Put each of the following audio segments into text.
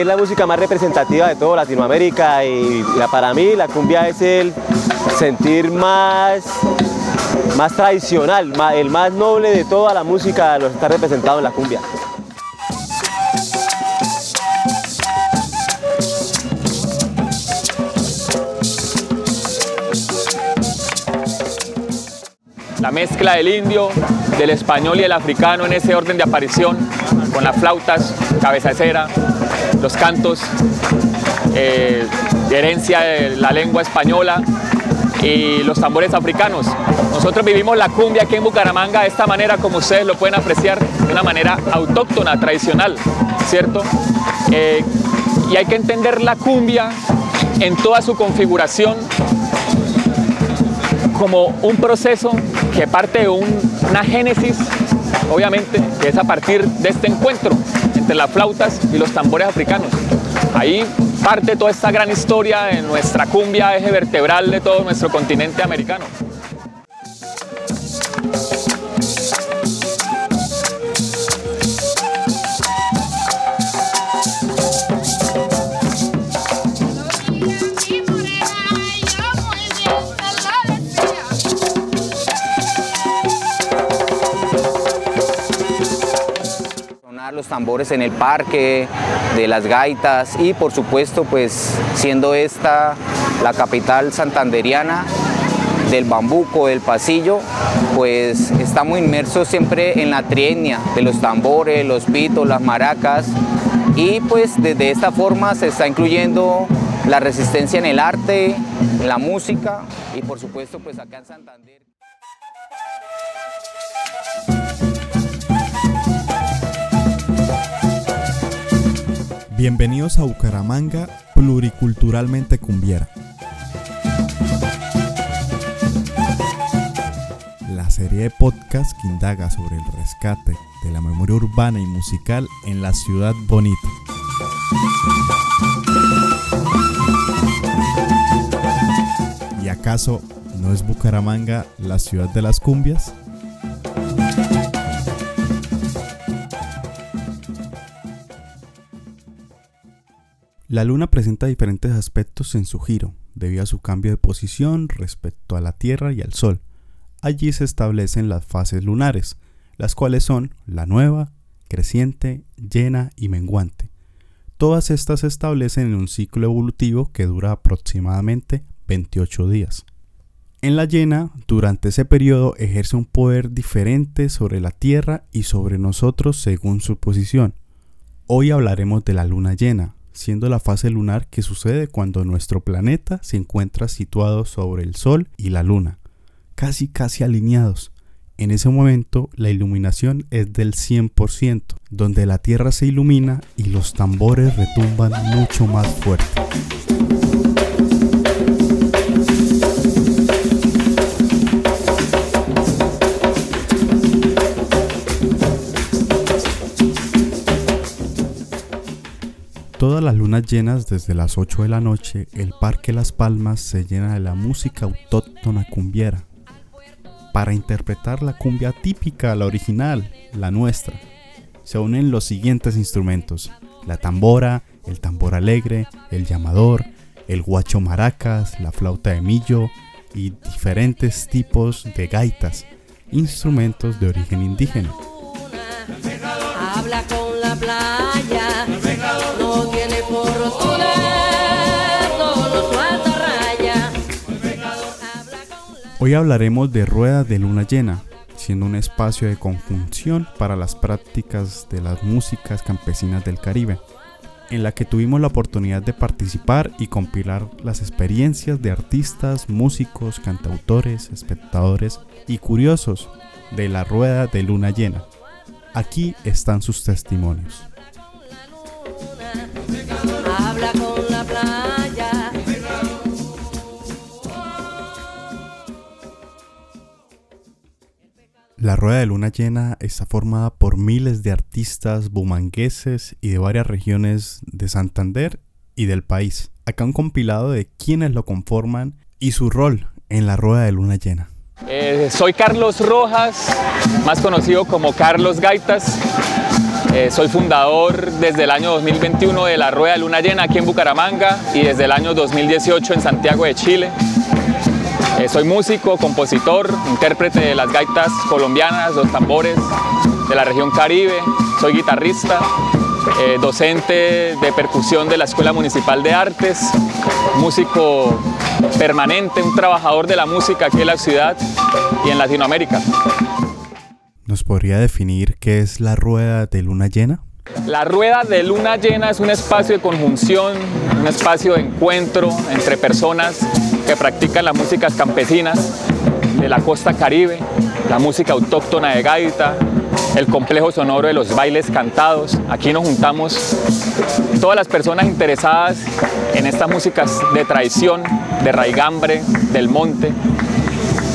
es la música más representativa de toda Latinoamérica y para mí la cumbia es el sentir más, más tradicional, el más noble de toda la música, lo está representado en la cumbia. la mezcla del indio, del español y el africano en ese orden de aparición, con las flautas, cabeza de cera, los cantos, eh, herencia de la lengua española y los tambores africanos. Nosotros vivimos la cumbia aquí en Bucaramanga de esta manera, como ustedes lo pueden apreciar, de una manera autóctona, tradicional, ¿cierto? Eh, y hay que entender la cumbia en toda su configuración como un proceso que parte de una génesis, obviamente, que es a partir de este encuentro las flautas y los tambores africanos. Ahí parte toda esta gran historia de nuestra cumbia, eje vertebral de todo nuestro continente americano. Los tambores en el parque, de las gaitas y por supuesto pues siendo esta la capital santanderiana del bambuco, del pasillo, pues estamos inmersos siempre en la trienia de los tambores, los pitos, las maracas y pues desde esta forma se está incluyendo la resistencia en el arte, en la música y por supuesto pues acá en Santander. Bienvenidos a Bucaramanga Pluriculturalmente Cumbiera. La serie de podcast que indaga sobre el rescate de la memoria urbana y musical en la ciudad bonita. ¿Y acaso no es Bucaramanga la ciudad de las cumbias? La Luna presenta diferentes aspectos en su giro, debido a su cambio de posición respecto a la Tierra y al Sol. Allí se establecen las fases lunares, las cuales son la nueva, creciente, llena y menguante. Todas estas se establecen en un ciclo evolutivo que dura aproximadamente 28 días. En la llena, durante ese periodo ejerce un poder diferente sobre la Tierra y sobre nosotros según su posición. Hoy hablaremos de la luna llena, siendo la fase lunar que sucede cuando nuestro planeta se encuentra situado sobre el Sol y la Luna, casi casi alineados. En ese momento la iluminación es del 100%, donde la Tierra se ilumina y los tambores retumban mucho más fuerte. Todas las lunas llenas desde las 8 de la noche, el Parque Las Palmas se llena de la música autóctona cumbiera. Para interpretar la cumbia típica, la original, la nuestra, se unen los siguientes instrumentos: la tambora, el tambor alegre, el llamador, el guacho maracas, la flauta de millo y diferentes tipos de gaitas, instrumentos de origen indígena. Hoy hablaremos de Rueda de Luna Llena, siendo un espacio de conjunción para las prácticas de las músicas campesinas del Caribe, en la que tuvimos la oportunidad de participar y compilar las experiencias de artistas, músicos, cantautores, espectadores y curiosos de la Rueda de Luna Llena. Aquí están sus testimonios. Rueda de Luna Llena está formada por miles de artistas bumangueses y de varias regiones de Santander y del país. Acá un compilado de quienes lo conforman y su rol en la Rueda de Luna Llena. Eh, soy Carlos Rojas, más conocido como Carlos Gaitas. Eh, soy fundador desde el año 2021 de la Rueda de Luna Llena aquí en Bucaramanga y desde el año 2018 en Santiago de Chile. Eh, soy músico, compositor, intérprete de las gaitas colombianas, los tambores de la región Caribe. Soy guitarrista, eh, docente de percusión de la Escuela Municipal de Artes, músico permanente, un trabajador de la música aquí en la ciudad y en Latinoamérica. ¿Nos podría definir qué es la rueda de luna llena? La rueda de luna llena es un espacio de conjunción, un espacio de encuentro entre personas que practican las músicas campesinas de la costa caribe, la música autóctona de gaita, el complejo sonoro de los bailes cantados. Aquí nos juntamos todas las personas interesadas en estas músicas de tradición, de raigambre, del monte,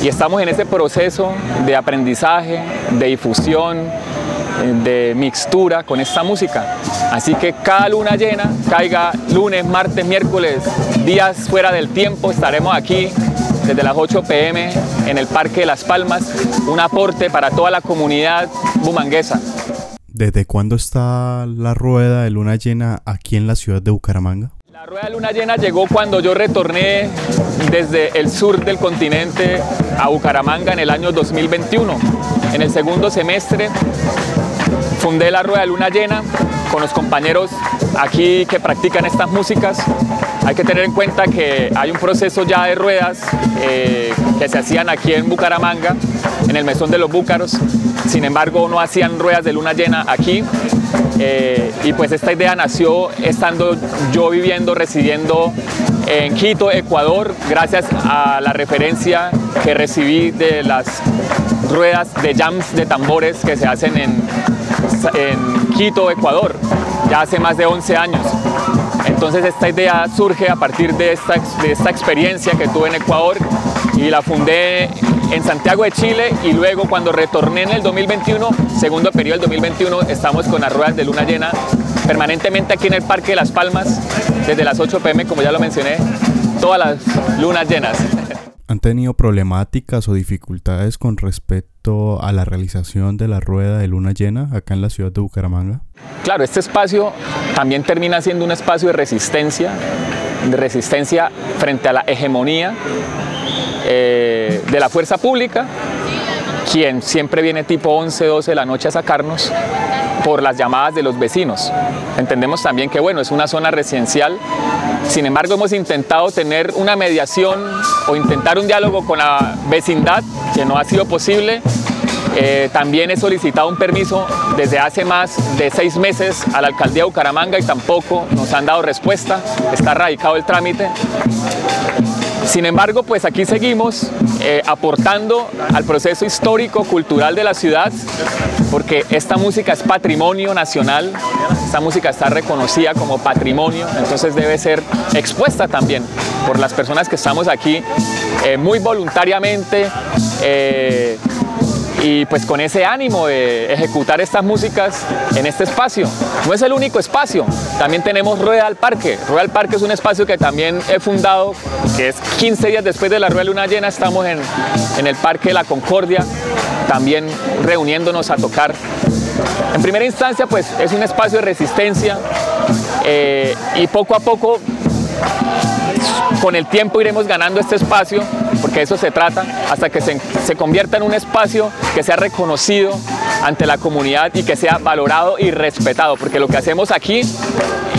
y estamos en ese proceso de aprendizaje, de difusión, de mixtura con esta música. Así que cada luna llena, caiga lunes, martes, miércoles, días fuera del tiempo, estaremos aquí desde las 8 pm en el Parque de Las Palmas, un aporte para toda la comunidad bumanguesa. ¿Desde cuándo está la rueda de luna llena aquí en la ciudad de Bucaramanga? La rueda de luna llena llegó cuando yo retorné desde el sur del continente a Bucaramanga en el año 2021. En el segundo semestre fundé la rueda de luna llena con los compañeros aquí que practican estas músicas. Hay que tener en cuenta que hay un proceso ya de ruedas eh, que se hacían aquí en Bucaramanga, en el mesón de los Búcaros. Sin embargo, no hacían ruedas de luna llena aquí. Eh, y pues esta idea nació estando yo viviendo, residiendo en Quito, Ecuador, gracias a la referencia que recibí de las ruedas de jams de tambores que se hacen en, en Quito, Ecuador, ya hace más de 11 años. Entonces esta idea surge a partir de esta, de esta experiencia que tuve en Ecuador y la fundé en Santiago de Chile y luego cuando retorné en el 2021, segundo periodo del 2021, estamos con las ruedas de luna llena permanentemente aquí en el Parque de Las Palmas desde las 8 pm, como ya lo mencioné, todas las lunas llenas. ¿Han tenido problemáticas o dificultades con respecto a la realización de la rueda de luna llena acá en la ciudad de Bucaramanga? Claro, este espacio también termina siendo un espacio de resistencia, de resistencia frente a la hegemonía eh, de la fuerza pública, quien siempre viene tipo 11, 12 de la noche a sacarnos por las llamadas de los vecinos. Entendemos también que bueno, es una zona residencial, sin embargo hemos intentado tener una mediación o intentar un diálogo con la vecindad, que no ha sido posible. Eh, también he solicitado un permiso desde hace más de seis meses a la alcaldía de Bucaramanga y tampoco nos han dado respuesta, está radicado el trámite. Sin embargo, pues aquí seguimos eh, aportando al proceso histórico, cultural de la ciudad, porque esta música es patrimonio nacional, esta música está reconocida como patrimonio, entonces debe ser expuesta también por las personas que estamos aquí eh, muy voluntariamente. Eh, y pues con ese ánimo de ejecutar estas músicas en este espacio. No es el único espacio, también tenemos Rueda al Parque. Rueda al Parque es un espacio que también he fundado, que es 15 días después de la Rueda Luna Llena, estamos en, en el Parque La Concordia, también reuniéndonos a tocar. En primera instancia, pues es un espacio de resistencia eh, y poco a poco con el tiempo iremos ganando este espacio, porque eso se trata, hasta que se, se, convierta en un espacio que sea reconocido ante la comunidad y que sea valorado y respetado, porque lo que hacemos aquí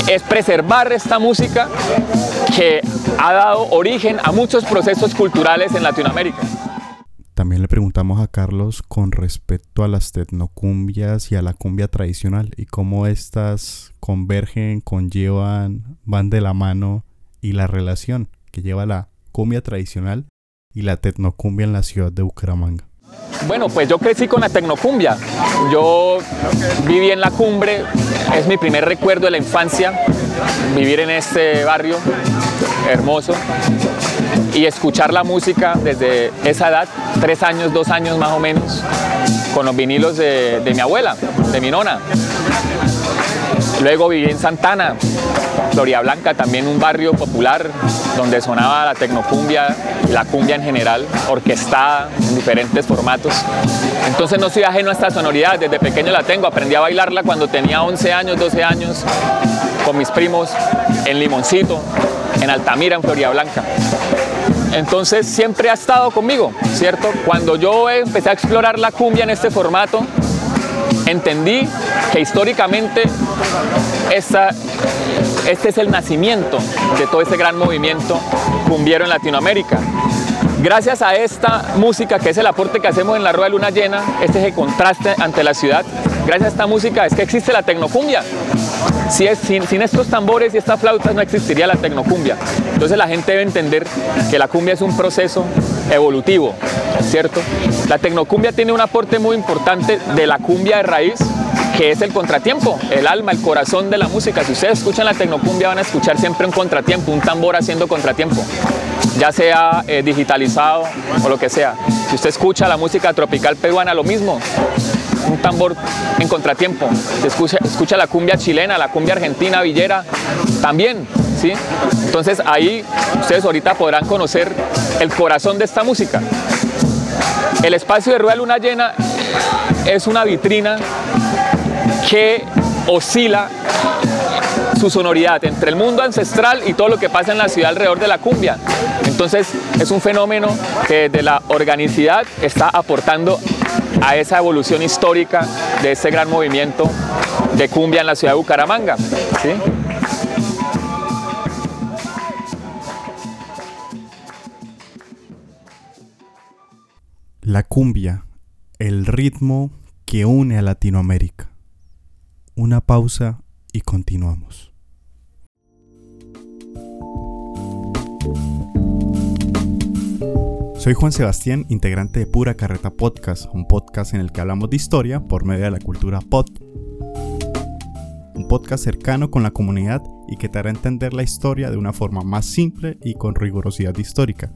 es preservar esta música que ha dado origen a muchos procesos culturales en Latinoamérica. También le preguntamos a Carlos con respecto a las tecnocumbias y a la cumbia tradicional y cómo estas convergen, conllevan, van de la mano y la relación que lleva la cumbia tradicional y la tecnocumbia en la ciudad de Bucaramanga. Bueno, pues yo crecí con la tecnocumbia. Yo viví en la cumbre, es mi primer recuerdo de la infancia, vivir en este barrio hermoso y escuchar la música desde esa edad, tres años, dos años más o menos, con los vinilos de, mi abuela, de mi nona. Luego viví en Santana, Floria Blanca, también un barrio popular donde sonaba la tecnocumbia, la cumbia en general, orquestada en diferentes formatos. Entonces no soy ajeno a esta sonoridad, desde pequeño la tengo, aprendí a bailarla cuando tenía 11 años, 12 años, con mis primos en Limoncito, en Altamira, en Floria Blanca. Entonces siempre ha estado conmigo, ¿cierto? Cuando yo empecé a explorar la cumbia en este formato, entendí que históricamente esta, este es el nacimiento de todo ese gran movimiento cumbiero en Latinoamérica. Gracias a esta música, que es el aporte que hacemos en la Rueda de Luna Llena, este es el contraste ante la ciudad, gracias a esta música es que existe la tecnocumbia. Si es, sin, estos tambores y estas flautas no existiría la tecnocumbia. Entonces la gente debe entender que la cumbia es un proceso evolutivo, ¿cierto? La tecnocumbia tiene un aporte muy importante de la cumbia de raíz, que es el contratiempo, el alma, el corazón de la música. Si ustedes escuchan la tecnocumbia van a escuchar siempre un contratiempo, un tambor haciendo contratiempo, ya sea eh, digitalizado o lo que sea. Si usted escucha la música tropical peruana, lo mismo, un tambor en contratiempo. Se escucha, la cumbia chilena, la cumbia argentina, villera, también, ¿sí? Entonces ahí ustedes ahorita podrán conocer el corazón de esta música. El espacio de Rueda Luna Llena es una vitrina que oscila su sonoridad entre el mundo ancestral y todo lo que pasa en la ciudad alrededor de la cumbia. Entonces es un fenómeno que de la organicidad está aportando a esa evolución histórica de ese gran movimiento de cumbia en la ciudad de Bucaramanga. La cumbia, el ritmo que une a Latinoamérica. Una pausa y continuamos. Soy Juan Sebastián, integrante de Pura Carreta Podcast, un podcast en el que hablamos de historia por medio de la cultura pod. Un podcast cercano con la comunidad y que te hará entender la historia de una forma más simple y con rigurosidad histórica.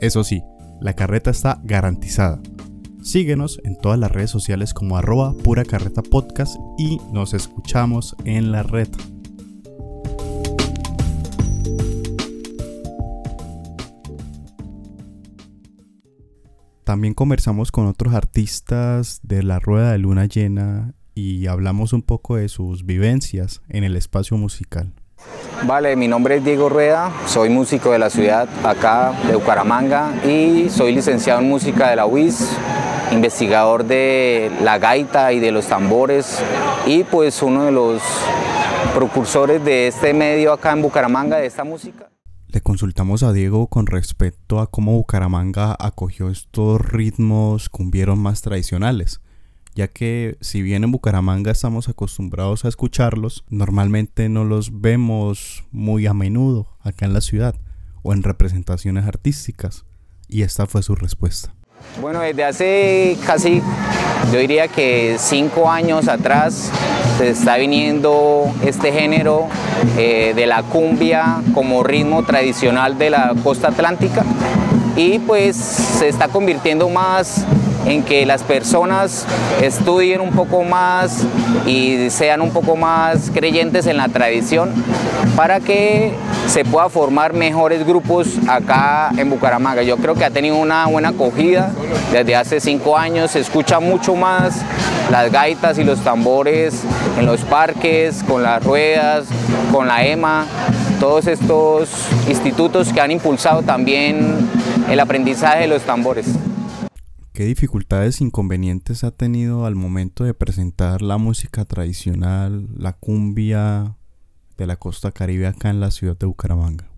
Eso sí, la carreta está garantizada. Síguenos en todas las redes sociales como arroba pura carreta podcast y nos escuchamos en la red. También conversamos con otros artistas de la Rueda de Luna Llena y hablamos un poco de sus vivencias en el espacio musical. Vale, mi nombre es Diego Rueda, soy músico de la ciudad acá de Bucaramanga y soy licenciado en música de la UIS, investigador de la gaita y de los tambores y pues uno de los precursores de este medio acá en Bucaramanga de esta música. Le consultamos a Diego con respecto a cómo Bucaramanga acogió estos ritmos cumbieros más tradicionales, ya que si bien en Bucaramanga estamos acostumbrados a escucharlos, normalmente no los vemos muy a menudo acá en la ciudad o en representaciones artísticas, y esta fue su respuesta. Bueno, desde hace casi, yo diría que cinco años atrás, se está viniendo este género eh, de la cumbia como ritmo tradicional de la costa atlántica y pues se está convirtiendo más en que las personas estudien un poco más y sean un poco más creyentes en la tradición para que se pueda formar mejores grupos acá en Bucaramanga. Yo creo que ha tenido una buena acogida desde hace cinco años, se escucha mucho más las gaitas y los tambores en los parques, con las ruedas, con la EMA, todos estos institutos que han impulsado también el aprendizaje de los tambores. ¿Qué dificultades inconvenientes ha tenido al momento de presentar la música tradicional, la cumbia de la costa caribe acá en la ciudad de Bucaramanga?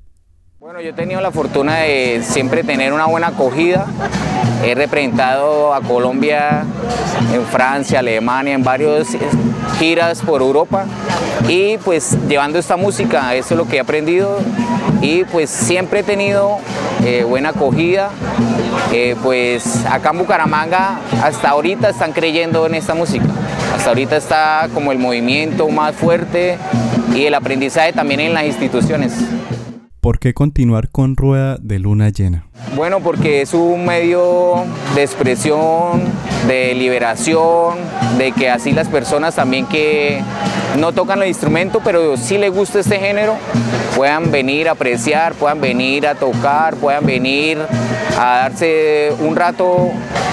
Bueno, yo he tenido la fortuna de siempre tener una buena acogida. He representado a Colombia en Francia, Alemania, en varias giras por Europa y pues llevando esta música, eso es lo que he aprendido y pues siempre he tenido eh, buena acogida. Eh, pues acá en Bucaramanga hasta ahorita están creyendo en esta música. Hasta ahorita está como el movimiento más fuerte y el aprendizaje también en las instituciones. ¿Por qué continuar con Rueda de Luna Llena? Bueno, porque es un medio de expresión, de liberación, de que así las personas también que no tocan el instrumento, pero sí les gusta este género, puedan venir a apreciar, puedan venir a tocar, puedan venir a darse un rato,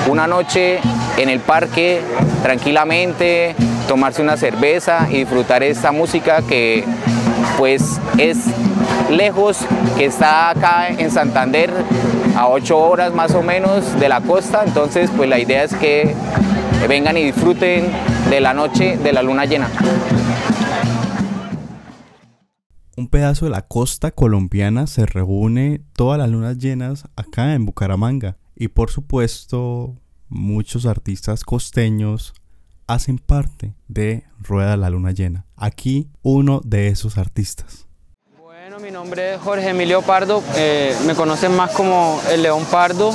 una noche en el parque tranquilamente, tomarse una cerveza y disfrutar esta música que pues es lejos, que está acá en Santander a ocho horas más o menos de la costa, entonces pues la idea es que vengan y disfruten de la noche de la luna llena. Un pedazo de la costa colombiana se reúne todas las lunas llenas acá en Bucaramanga y por supuesto muchos artistas costeños hacen parte de Rueda la Luna Llena. Aquí uno de esos artistas. Mi nombre es Jorge Emilio Pardo, eh, me conocen más como el León Pardo.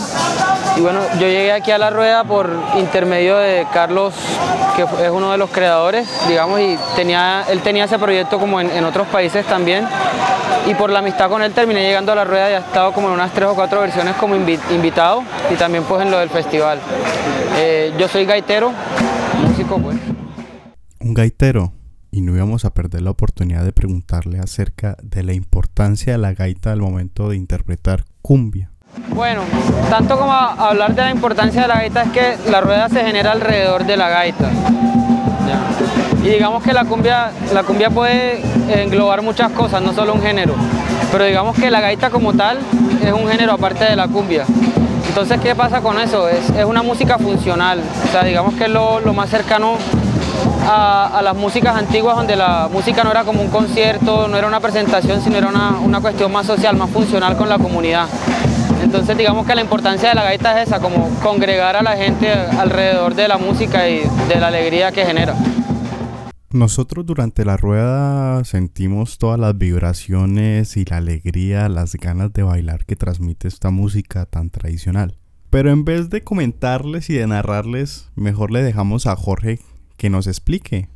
Y bueno, yo llegué aquí a la rueda por intermedio de Carlos, que es uno de los creadores, digamos, y tenía, él tenía ese proyecto como en, otros países también. Y por la amistad con él terminé llegando a la rueda y ha estado como en unas tres o cuatro versiones como invitado y también pues en lo del festival. Eh, yo soy gaitero, músico pues. Un gaitero y no íbamos a perder la oportunidad de preguntarle acerca de la importancia de la gaita al momento de interpretar cumbia. Bueno, tanto como hablar de la importancia de la gaita es que la rueda se genera alrededor de la gaita. Y digamos que la cumbia, la cumbia puede englobar muchas cosas, no solo un género. Pero digamos que la gaita como tal es un género aparte de la cumbia. Entonces, ¿qué pasa con eso? Es, una música funcional. O sea, digamos que es lo, más cercano a, las músicas antiguas donde la música no era como un concierto, no era una presentación, sino era una, una cuestión más social, más funcional con la comunidad. Entonces digamos que la importancia de la gaita es esa, como congregar a la gente alrededor de la música y de la alegría que genera. Nosotros durante la rueda sentimos todas las vibraciones y la alegría, las ganas de bailar que transmite esta música tan tradicional. Pero en vez de comentarles y de narrarles, mejor le dejamos a Jorge que nos explique,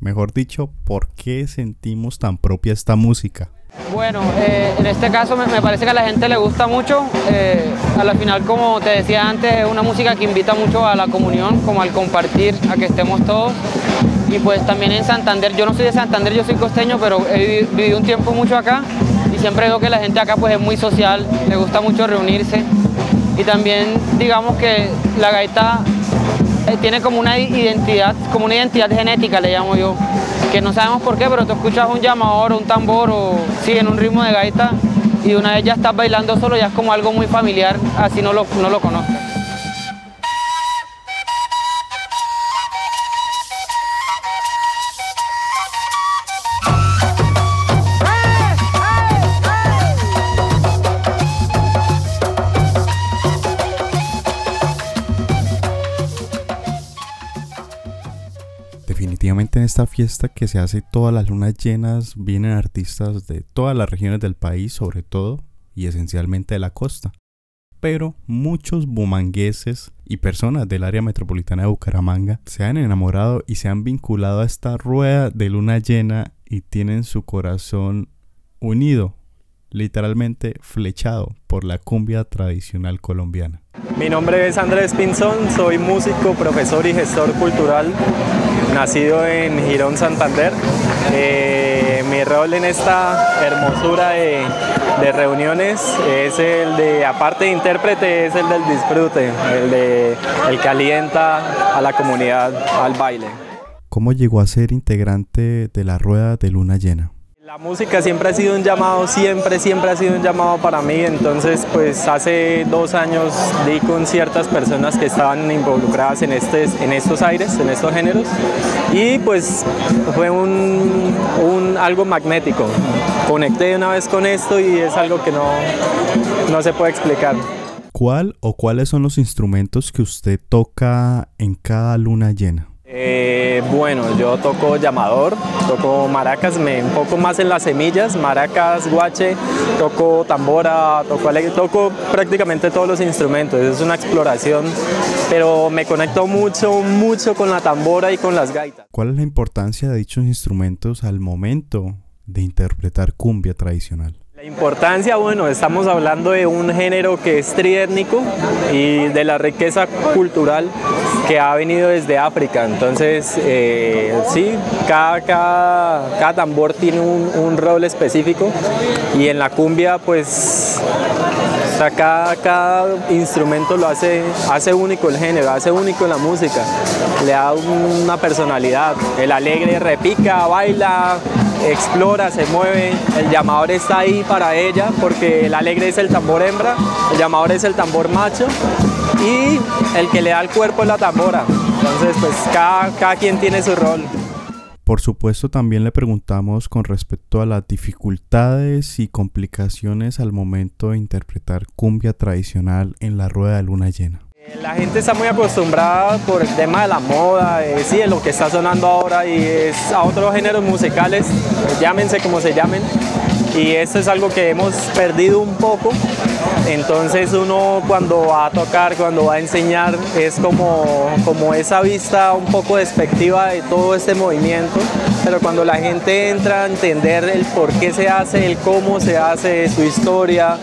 mejor dicho, por qué sentimos tan propia esta música. Bueno, eh, en este caso me, parece que a la gente le gusta mucho. Eh, a la final, como te decía antes, es una música que invita mucho a la comunión, como al compartir, a que estemos todos. Y pues también en Santander, yo no soy de Santander, yo soy costeño, pero he vivido un tiempo mucho acá y siempre veo que la gente acá pues es muy social, le gusta mucho reunirse. Y también digamos que la gaita tiene como una identidad, como una identidad genética, le llamo yo que no sabemos por qué, pero tú escuchas un llamador, un tambor o sí, en un ritmo de gaita y una vez ya estás bailando solo, ya es como algo muy familiar, así no lo, no lo conozcas. En esta fiesta que se hace todas las lunas llenas vienen artistas de todas las regiones del país, sobre todo y esencialmente de la costa. Pero muchos bumangueses y personas del área metropolitana de Bucaramanga se han enamorado y se han vinculado a esta rueda de luna llena y tienen su corazón unido, literalmente flechado por la cumbia tradicional colombiana. Mi nombre es Andrés Pinzón, soy músico, profesor y gestor cultural nacido en Girón, Santander. Eh, mi rol en esta hermosura de, reuniones es el de, aparte de intérprete, es el del disfrute, el de el que alienta a la comunidad al baile. ¿Cómo llegó a ser integrante de la Rueda de Luna Llena? La música siempre ha sido un llamado, siempre, siempre ha sido un llamado para mí, entonces pues hace dos años di con ciertas personas que estaban involucradas en, este, en estos aires, en estos géneros, y pues fue un, un, algo magnético. Conecté una vez con esto y es algo que no, no se puede explicar. ¿Cuál o cuáles son los instrumentos que usted toca en cada luna llena? Eh, bueno, yo toco llamador, toco maracas, me enfoco más en las semillas, maracas, guache, toco tambora, toco, toco prácticamente todos los instrumentos, es una exploración, pero me conecto mucho, mucho con la tambora y con las gaitas. ¿Cuál es la importancia de dichos instrumentos al momento de interpretar cumbia tradicional? La importancia, bueno, estamos hablando de un género que es triétnico y de la riqueza cultural que ha venido desde África. Entonces, eh, sí, cada, cada, tambor tiene un, rol específico y en la cumbia, pues, cada, cada, instrumento lo hace, hace único el género, hace único la música, le da una personalidad. El alegre repica, baila, explora, se mueve, el llamador está ahí para ella porque el alegre es el tambor hembra, el llamador es el tambor macho y el que le da el cuerpo es la tambora. Entonces pues cada, cada quien tiene su rol. Por supuesto también le preguntamos con respecto a las dificultades y complicaciones al momento de interpretar cumbia tradicional en la rueda de luna llena. La gente está muy acostumbrada por el tema de la moda, de, lo que está sonando ahora y es a otros géneros musicales, llámense como se llamen, y esto es algo que hemos perdido un poco. Entonces uno cuando va a tocar, cuando va a enseñar, es como, como esa vista un poco despectiva de todo este movimiento, pero cuando la gente entra a entender el por qué se hace, el cómo se hace, su historia,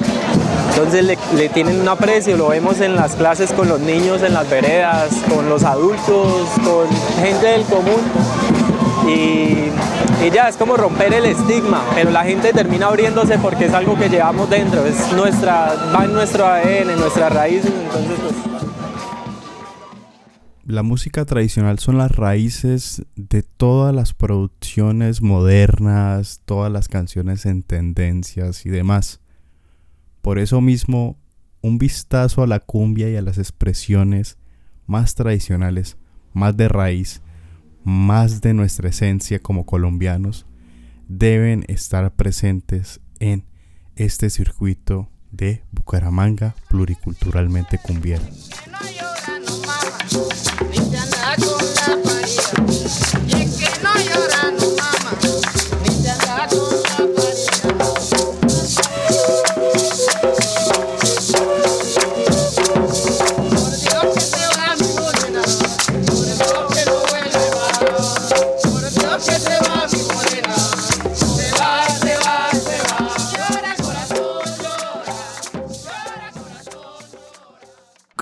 entonces le, tienen un aprecio, lo vemos en las clases con los niños, en las veredas, con los adultos, con gente del común. Y, ya es como romper el estigma, pero la gente termina abriéndose porque es algo que llevamos dentro, es nuestra, va en nuestro ADN, en nuestras raíces, entonces pues... La música tradicional son las raíces de todas las producciones modernas, todas las canciones en tendencias y demás. Por eso mismo, un vistazo a la cumbia y a las expresiones más tradicionales, más de raíz, más de nuestra esencia como colombianos, deben estar presentes en este circuito de Bucaramanga pluriculturalmente cumbiero.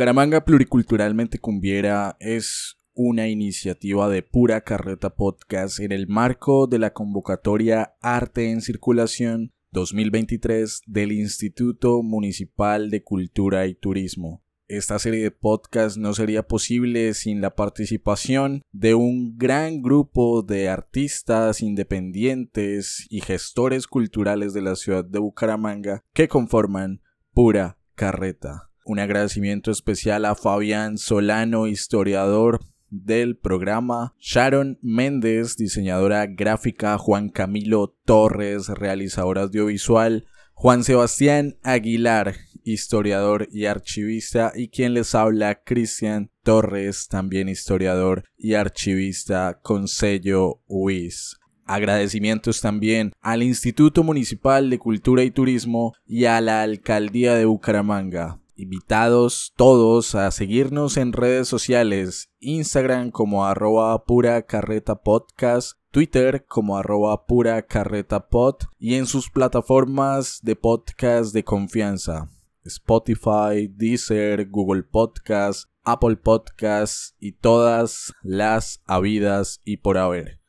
Bucaramanga Pluriculturalmente Cumbiera es una iniciativa de Pura Carreta Podcast en el marco de la convocatoria Arte en Circulación 2023 del Instituto Municipal de Cultura y Turismo. Esta serie de podcasts no sería posible sin la participación de un gran grupo de artistas independientes y gestores culturales de la ciudad de Bucaramanga que conforman Pura Carreta. Un agradecimiento especial a Fabián Solano, historiador del programa, Sharon Méndez, diseñadora gráfica, Juan Camilo Torres, realizador audiovisual, Juan Sebastián Aguilar, historiador y archivista, y quien les habla, Cristian Torres, también historiador y archivista con sello UIS. Agradecimientos también al Instituto Municipal de Cultura y Turismo y a la Alcaldía de Bucaramanga invitados todos a seguirnos en redes sociales, Instagram como arroba pura carreta podcast, Twitter como arroba pura carreta pod y en sus plataformas de podcast de confianza, Spotify, Deezer, Google Podcast, Apple Podcast y todas las habidas y por haber.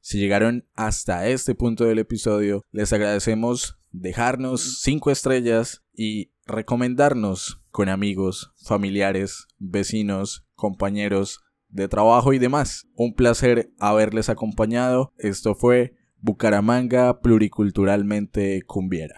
Si llegaron hasta este punto del episodio, les agradecemos dejarnos 5 estrellas y recomendarnos con amigos, familiares, vecinos, compañeros de trabajo y demás. Un placer haberles acompañado. Esto fue Bucaramanga Pluriculturalmente Cumbiera.